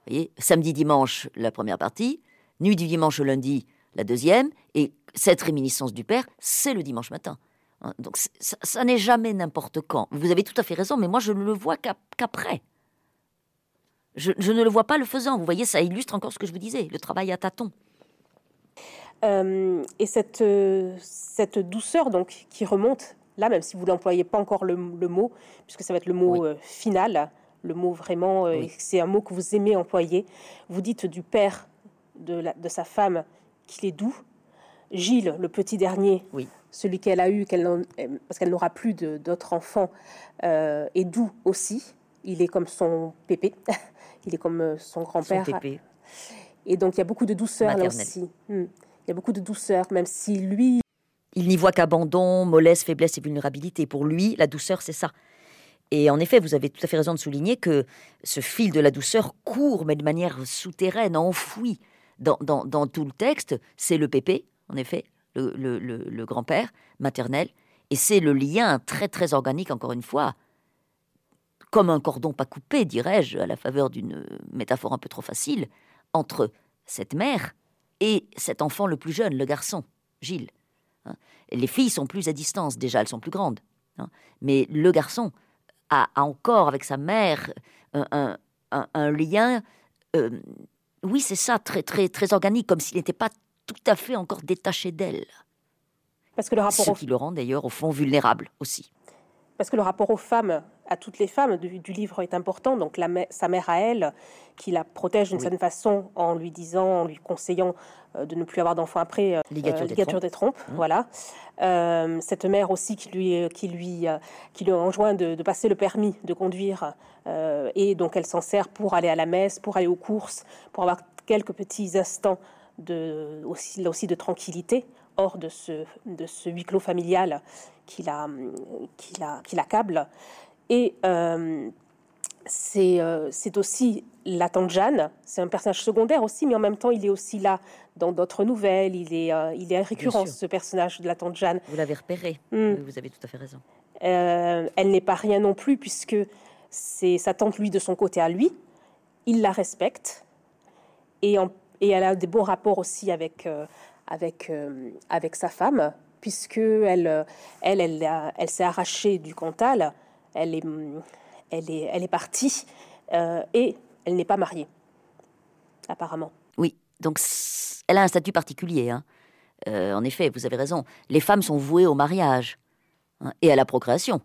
Vous voyez, samedi, dimanche, la première partie, nuit du dimanche au lundi, la deuxième, et cette réminiscence du Père, c'est le dimanche matin. Hein, donc ça, n'est jamais n'importe quand. Vous avez tout à fait raison, mais moi je ne le vois qu'après. Je, ne le vois pas le faisant. Vous voyez, ça illustre encore ce que je vous disais, le travail à tâtons. Euh, et cette, cette douceur donc qui remonte là, même si vous n'employez pas encore le, mot, puisque ça va être le mot euh, final, le mot vraiment, euh, c'est un mot que vous aimez employer. Vous dites du père de, de sa femme qu'il est doux. Gilles, le petit dernier, oui celui qu'elle a eu, parce qu'elle n'aura plus d'autres enfants, euh, est doux aussi. Il est comme son pépé, il est comme euh, son grand-père. Et donc il y a beaucoup de douceur là aussi. Hmm. Il y a beaucoup de douceur, même si lui... Il n'y voit qu'abandon, mollesse, faiblesse et vulnérabilité. Pour lui, la douceur, c'est ça. Et en effet, vous avez tout à fait raison de souligner que ce fil de la douceur court, mais de manière souterraine, enfouie dans, dans tout le texte. C'est le pépé, en effet, le, grand-père maternel, et c'est le lien très très organique, encore une fois, comme un cordon pas coupé, dirais-je, à la faveur d'une métaphore un peu trop facile, entre cette mère et cet enfant le plus jeune, le garçon, Gilles. Hein. Les filles sont plus à distance, déjà, elles sont plus grandes. Hein. Mais le garçon a, encore avec sa mère un, lien, euh, oui, c'est ça, très, très, très organique, comme s'il n'était pas tout à fait encore détaché d'elle. Parce que le rapport Ce qui le rend d'ailleurs au fond vulnérable aussi. Parce que le rapport aux femmes, à toutes les femmes du, livre est important. Donc la, sa mère à elle, qui la protège d'une certaine façon en lui disant, en lui conseillant euh, de ne plus avoir d'enfants après, euh, ligature, euh, des, trompes. Mmh. Voilà. Euh, cette mère aussi qui lui, qui lui, qui lui enjoint de, de, passer le permis de conduire. et donc elle s'en sert pour aller à la messe, pour aller aux courses, pour avoir quelques petits instants de, aussi, là aussi de tranquillité hors de ce, de ce huis clos familial qui l'accable. Et euh, euh, c'est aussi la tante Jeanne, c'est un personnage secondaire aussi, mais en même temps, il est aussi là dans d'autres nouvelles. Il est, euh, il est récurrent, ce personnage de la tante Jeanne. Vous l'avez repéré, hmm. vous avez tout à fait raison. elle n'est pas rien non plus, puisque c'est sa tante, lui, de son côté à lui. Il la respecte. Et en et elle a des bons rapports aussi avec, euh, avec, euh, avec sa femme, puisque elle, elle, elle, elle s'est arrachée du Cantal, elle est, elle est, elle est partie euh, et elle n'est pas mariée, apparemment. Oui, donc elle a un statut particulier. Hein. en effet, vous avez raison. Les femmes sont vouées au mariage. hein, et à la procréation.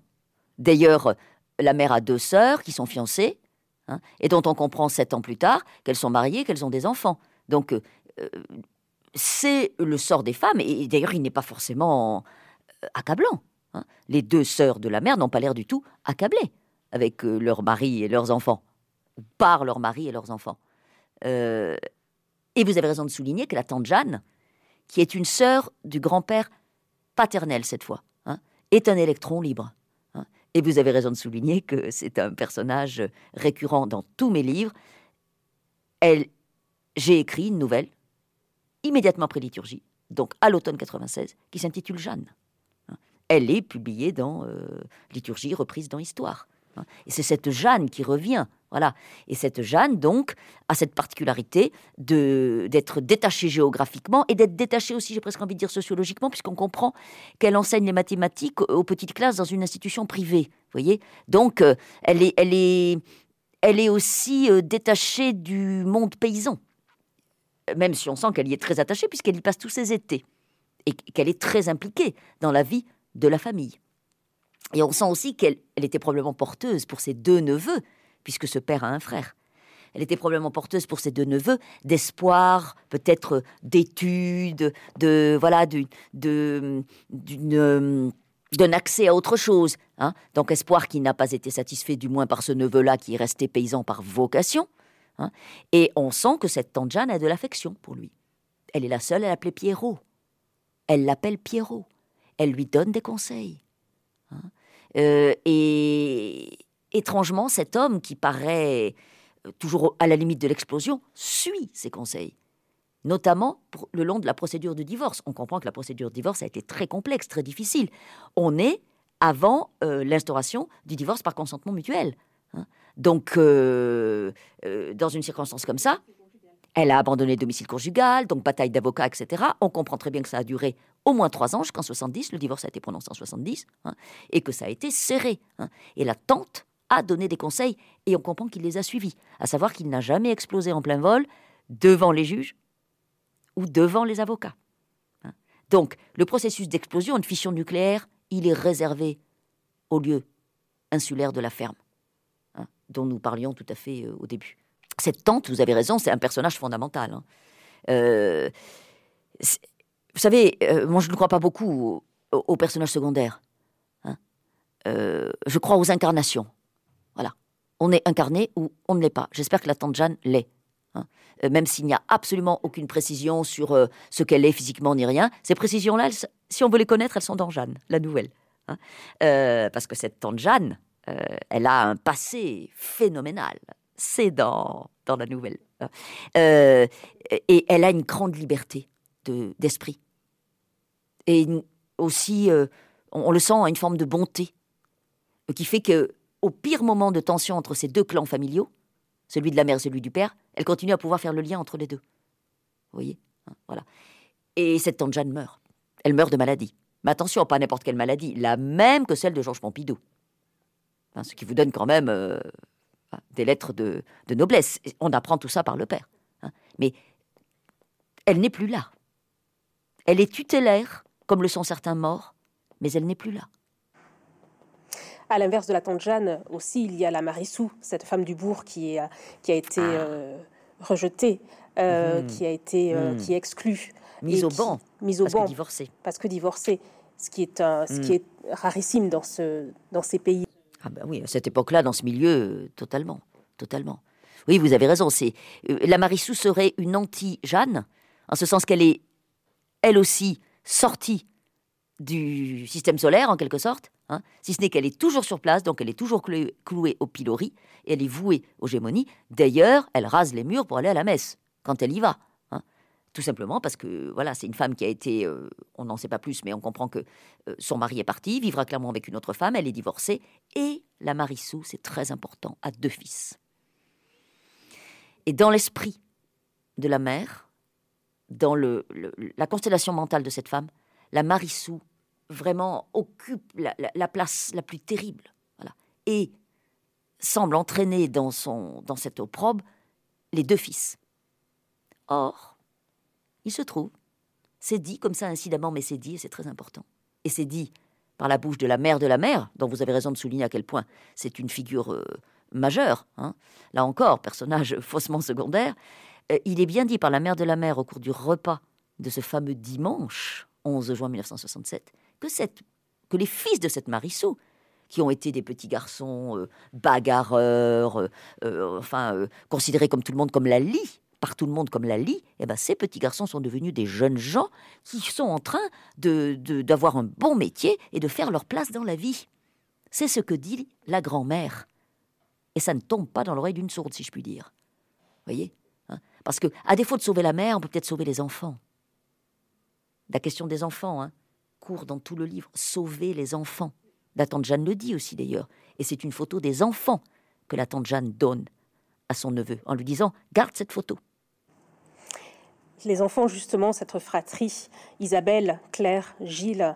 D'ailleurs, la mère a deux sœurs qui sont fiancées, hein, et dont on comprend sept ans plus tard qu'elles sont mariées, qu'elles ont des enfants. Donc, euh, c'est le sort des femmes, et d'ailleurs, il n'est pas forcément euh, accablant. Hein. Les deux sœurs de la mère n'ont pas l'air du tout accablées avec euh, leur mari et leurs enfants, par leur mari et leurs enfants. et vous avez raison de souligner que la tante Jeanne, qui est une sœur du grand-père paternel cette fois, hein, est un électron libre. Et vous avez raison de souligner que c'est un personnage récurrent dans tous mes livres. Elle, j'ai écrit une nouvelle immédiatement après liturgie, donc à l'automne 96, qui s'intitule Jeanne. Elle est publiée dans euh, Liturgie, reprise dans Histoire. Et c'est cette Jeanne qui revient. Voilà. Et cette Jeanne, donc, a cette particularité de, d'être détachée géographiquement et d'être détachée aussi, j'ai presque envie de dire sociologiquement, puisqu'on comprend qu'elle enseigne les mathématiques aux petites classes dans une institution privée. voyez Donc, euh, elle, est, elle, est, elle est aussi euh, détachée du monde paysan. Même si on sent qu'elle y est très attachée, puisqu'elle y passe tous ses étés. Et qu'elle est très impliquée dans la vie de la famille. Et on sent aussi qu'elle était probablement porteuse pour ses deux neveux, puisque ce père a un frère. Elle était probablement porteuse pour ses deux neveux d'espoir, peut-être d'études, de voilà, d'un accès à autre chose. Hein. Donc espoir qui n'a pas été satisfait, du moins par ce neveu-là qui est resté paysan par vocation. Hein. Et on sent que cette tante Jeanne a de l'affection pour lui. Elle est la seule à l'appeler Pierrot. Elle l'appelle Pierrot. Elle lui donne des conseils. Hein. Euh, et étrangement, cet homme qui paraît euh, toujours à la limite de l'explosion suit ses conseils, notamment le long de la procédure de divorce. On comprend que la procédure de divorce a été très complexe, très difficile. On est avant euh, l'instauration du divorce par consentement mutuel. Hein. Donc, dans une circonstance comme ça, elle a abandonné le domicile conjugal, donc bataille d'avocats, etc. On comprend très bien que ça a duré au moins trois ans, jusqu'en 70. Le divorce a été prononcé en 70, hein, et que ça a été serré. Hein. Et la tante a donné des conseils, et on comprend qu'il les a suivis. À savoir qu'il n'a jamais explosé en plein vol devant les juges ou devant les avocats. Hein. Donc, le processus d'explosion, une fission nucléaire, il est réservé au lieu insulaire de la ferme, dont nous parlions tout à fait euh, au début cette tante, vous avez raison, c'est un personnage fondamental. Hein. Euh, vous savez, euh, moi je ne crois pas beaucoup aux, personnages secondaires. Hein. Je crois aux incarnations. Voilà. On est incarné ou on ne l'est pas. J'espère que la tante Jeanne l'est. Hein. même s'il n'y a absolument aucune précision sur ce qu'elle est physiquement ni rien, ces précisions-là, si on veut les connaître, elles sont dans Jeanne, la nouvelle. parce que cette tante Jeanne, elle a un passé phénoménal c'est dans, dans la nouvelle. Euh, et elle a une grande liberté de, d'esprit. et aussi, euh, on, le sent, une forme de bonté euh, qui fait que au pire moment de tension entre ces deux clans familiaux, celui de la mère et celui du père, elle continue à pouvoir faire le lien entre les deux. Vous voyez hein, Voilà. Et cette tante Jeanne meurt. Elle meurt de maladie. Mais attention, pas n'importe quelle maladie, la même que celle de Georges Pompidou. Hein, ce qui vous donne quand même Hein, des lettres de, noblesse. On apprend tout ça par le père. Hein. Mais elle n'est plus là. Elle est tutélaire, comme le sont certains morts, mais elle n'est plus là. À l'inverse de la tante Jeanne, aussi, il y a la Marissou, cette femme du bourg qui, a, qui a été ah. euh, rejetée, euh, qui a été euh, qui est exclue. Mise au banc. Mise au parce banc. Que divorcée. Parce que divorcée. Ce qui est, un, ce qui mhm. est rarissime dans, ce, dans ces pays. Ah ben oui, à cette époque-là, dans ce milieu, euh, totalement, totalement. Oui, vous avez raison. C'est euh, la Marissou serait une anti-Jeanne, en ce sens qu'elle est, elle aussi, sortie du système solaire, en quelque sorte, hein, si ce n'est qu'elle est toujours sur place, donc elle est toujours clouée, au pilori, et elle est vouée aux gémonies. D'ailleurs, elle rase les murs pour aller à la messe, quand elle y va. Tout simplement parce que voilà, c'est une femme qui a été, euh, on n'en sait pas plus, mais on comprend que euh, son mari est parti, vivra clairement avec une autre femme, elle est divorcée, et la Marissou, c'est très important, a deux fils. Et dans l'esprit de la mère, dans le, la constellation mentale de cette femme, la Marissou vraiment occupe la, place la plus terrible, voilà, et semble entraîner dans son dans cette opprobre les deux fils. Or, il se trouve, c'est dit comme ça incidemment, mais c'est dit et c'est très important. Et c'est dit par la bouche de la mère de la mère, dont vous avez raison de souligner à quel point c'est une figure euh, majeure, hein. là encore, personnage faussement secondaire, euh, il est bien dit par la mère de la mère au cours du repas de ce fameux dimanche 11 juin 1967 que, que les fils de cette Marissou, qui ont été des petits garçons euh, bagarreurs, enfin considérés comme tout le monde comme la lie, par tout le monde comme la lie, eh ben, ces petits garçons sont devenus des jeunes gens qui sont en train de, d'avoir un bon métier et de faire leur place dans la vie. C'est ce que dit la grand-mère. Et ça ne tombe pas dans l'oreille d'une sourde, si je puis dire. Voyez hein? Parce que, à défaut de sauver la mère, on peut peut-être sauver les enfants. La question des enfants hein, court dans tout le livre. Sauver les enfants. La tante Jeanne le dit aussi d'ailleurs. Et c'est une photo des enfants que la tante Jeanne donne à son neveu en lui disant Garde cette photo les enfants, justement, cette fratrie, Isabelle, Claire, Gilles,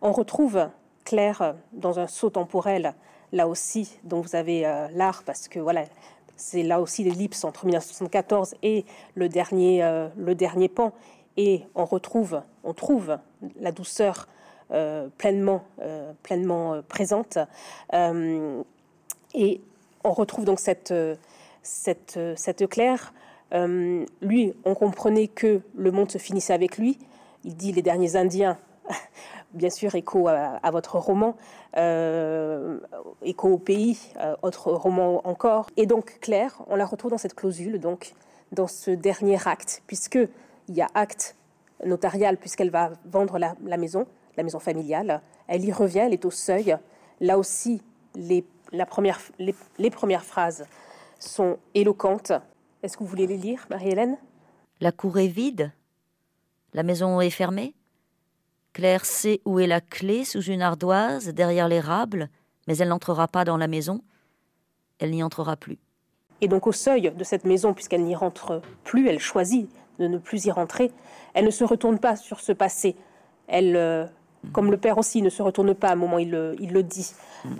on retrouve Claire dans un saut temporel, là aussi, dont vous avez euh, l'art, parce que voilà, c'est là aussi l'ellipse entre 1974 et le dernier, euh, le dernier pan. Et on retrouve, on trouve la douceur euh, pleinement, pleinement présente. et on retrouve donc cette, cette, cette Claire euh, lui, on comprenait que le monde se finissait avec lui. Il dit les derniers Indiens, bien sûr, écho à, votre roman, euh, écho au pays, euh, autre roman encore. Et donc Claire, on la retrouve dans cette clausule, donc dans ce dernier acte, puisque il y a acte notarial puisqu'elle va vendre la, maison, la maison familiale. Elle y revient, elle est au seuil. Là aussi, la première, les premières phrases sont éloquentes. Est-ce que vous voulez les lire, Marie-Hélène? La cour est vide. La maison est fermée. Claire sait où est la clé sous une ardoise, derrière l'érable, mais elle n'entrera pas dans la maison. Elle n'y entrera plus. Et donc au seuil de cette maison, puisqu'elle n'y rentre plus, elle choisit de ne plus y rentrer, elle ne se retourne pas sur ce passé. Elle, euh, comme le père aussi, ne se retourne pas à un moment, il le, il le dit.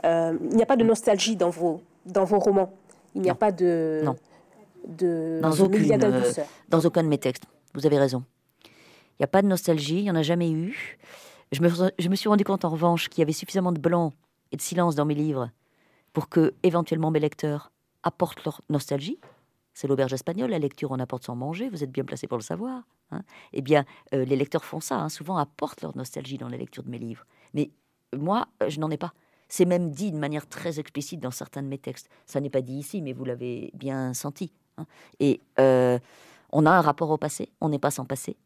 Euh, il n'y a pas de nostalgie dans vos, dans vos romans. Il n'y a pas de... Non dans, aucune, euh, dans aucun de mes textes. Vous avez raison. Il n'y a pas de nostalgie, il n'y en a jamais eu. Je me, je me suis rendu compte en revanche qu'il y avait suffisamment de blanc et de silence dans mes livres pour que, éventuellement, mes lecteurs apportent leur nostalgie. C'est l'auberge espagnole, la lecture on apporte sans manger, vous êtes bien placé pour le savoir. Hein. eh bien, euh, les lecteurs font ça, hein. souvent apportent leur nostalgie dans la lecture de mes livres. Mais moi, je n'en ai pas. C'est même dit de manière très explicite dans certains de mes textes. Ça n'est pas dit ici, mais vous l'avez bien senti. Hein. Et euh, on a un rapport au passé, on n'est pas sans passé,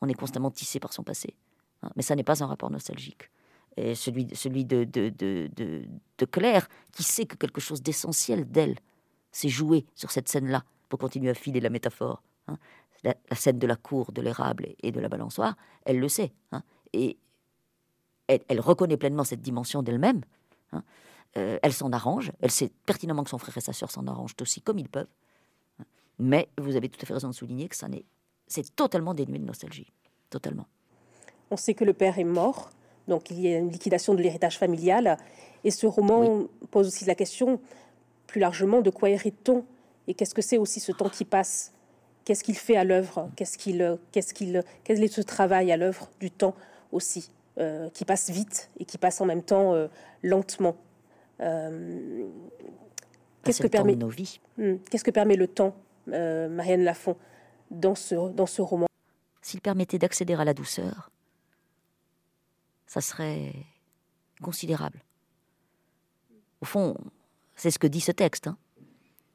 on est constamment tissé par son passé, hein. mais ça n'est pas un rapport nostalgique. Et celui, celui de, de, de, de, Claire, qui sait que quelque chose d'essentiel d'elle s'est joué sur cette scène-là, pour continuer à filer la métaphore. Hein. La, scène de la cour, de l'érable et de la balançoire, elle le sait. et elle, elle, reconnaît pleinement cette dimension d'elle-même. Euh, elle s'en arrange. Elle sait pertinemment que son frère et sa sœur s'en arrangent aussi comme ils peuvent. Mais vous avez tout à fait raison de souligner que ça n'est, c'est totalement dénué de nostalgie. Totalement. On sait que le père est mort, donc il y a une liquidation de l'héritage familial. Et ce roman pose aussi la question, plus largement, de quoi hérite-t-on Et qu'est-ce que c'est aussi ce temps qui passe? Qu'est-ce qu'il fait à l'œuvre? Qu'est-ce qu'il, qu'est-ce qu'il, quel est ce travail à l'œuvre du temps aussi, euh, qui passe vite et qui passe en même temps euh, lentement? Euh, Qu'est-ce que permet nos vies hmm, Qu'est-ce que permet le temps euh, Marianne Lafont, dans ce, dans ce roman. S'il permettait d'accéder à la douceur, ça serait considérable. Au fond, c'est ce que dit ce texte. Hein.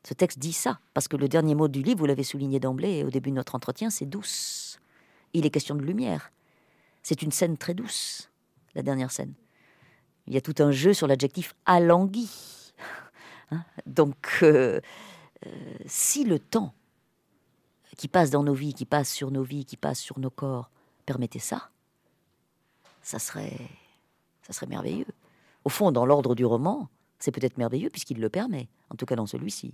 Ce texte dit ça, parce que le dernier mot du livre, vous l'avez souligné d'emblée au début de notre entretien, c'est douce. Il est question de lumière. C'est une scène très douce, la dernière scène. Il y a tout un jeu sur l'adjectif alangui. Hein. Donc, euh, si le temps qui passe dans nos vies, qui passe sur nos vies, qui passe sur nos corps, permettait ça, ça serait, ça serait merveilleux. Au fond, dans l'ordre du roman, c'est peut-être merveilleux puisqu'il le permet, en tout cas dans celui-ci.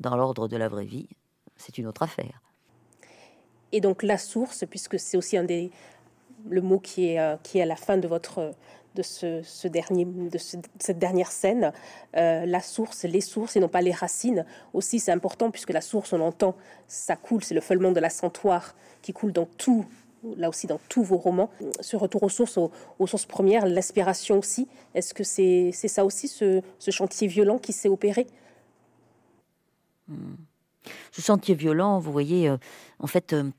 Dans l'ordre de la vraie vie, c'est une autre affaire. Et donc la source, puisque c'est aussi un des le mot qui est, euh, qui est à la fin de votre de, ce, dernier, de cette dernière scène, euh, la source, les sources et non pas les racines. Aussi, c'est important puisque la source, on entend, ça coule, c'est le feulement de la sentoire qui coule dans tout là aussi dans tous vos romans, ce retour aux sources, aux, sources premières, l'inspiration aussi. Est-ce que c'est ça aussi, ce, chantier violent qui s'est opéré? Hmm. Ce chantier violent, vous voyez, euh, en fait, euh,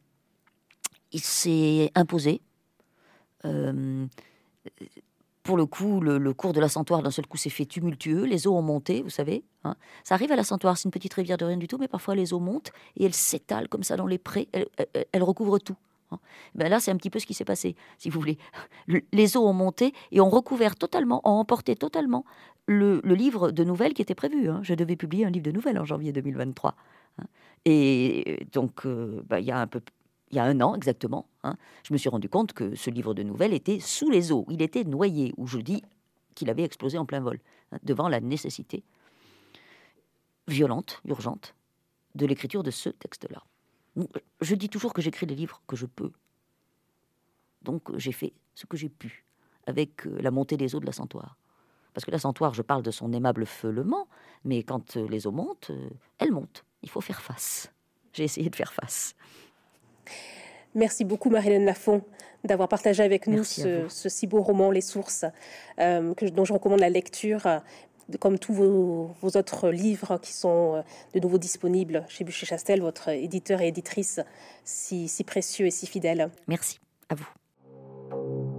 il s'est imposé. Pour le coup, le, cours de la Santoire, d'un seul coup, s'est fait tumultueux. Les eaux ont monté, vous savez. Hein. Ça arrive à la Santoire, c'est une petite rivière de rien du tout, mais parfois les eaux montent et elles s'étalent comme ça dans les prés. Elles, recouvrent tout. Hein. Ben là, c'est un petit peu ce qui s'est passé, si vous voulez. Les eaux ont monté et ont recouvert totalement, ont emporté totalement le, livre de nouvelles qui était prévu. Hein. Je devais publier un livre de nouvelles en janvier 2023. Et donc, euh, ben, il y a un peu il y a un an exactement, hein, je me suis rendu compte que ce livre de nouvelles était sous les eaux, il était noyé, ou je dis qu'il avait explosé en plein vol, hein, devant la nécessité violente, urgente, de l'écriture de ce texte-là. Je dis toujours que j'écris les livres que je peux. Donc j'ai fait ce que j'ai pu avec euh, la montée des eaux de la Santoire. Parce que la Santoire, je parle de son aimable feulement, mais quand euh, les eaux montent, euh, elles montent. Il faut faire face. J'ai essayé de faire face. Merci beaucoup, Marilène Lafont, d'avoir partagé avec nous ce, si beau roman, Les Sources, euh, que, dont je recommande la lecture, euh, comme tous vos, autres livres qui sont euh, de nouveau disponibles chez Bûcher-Chastel, votre éditeur et éditrice si, si précieux et si fidèle. Merci à vous.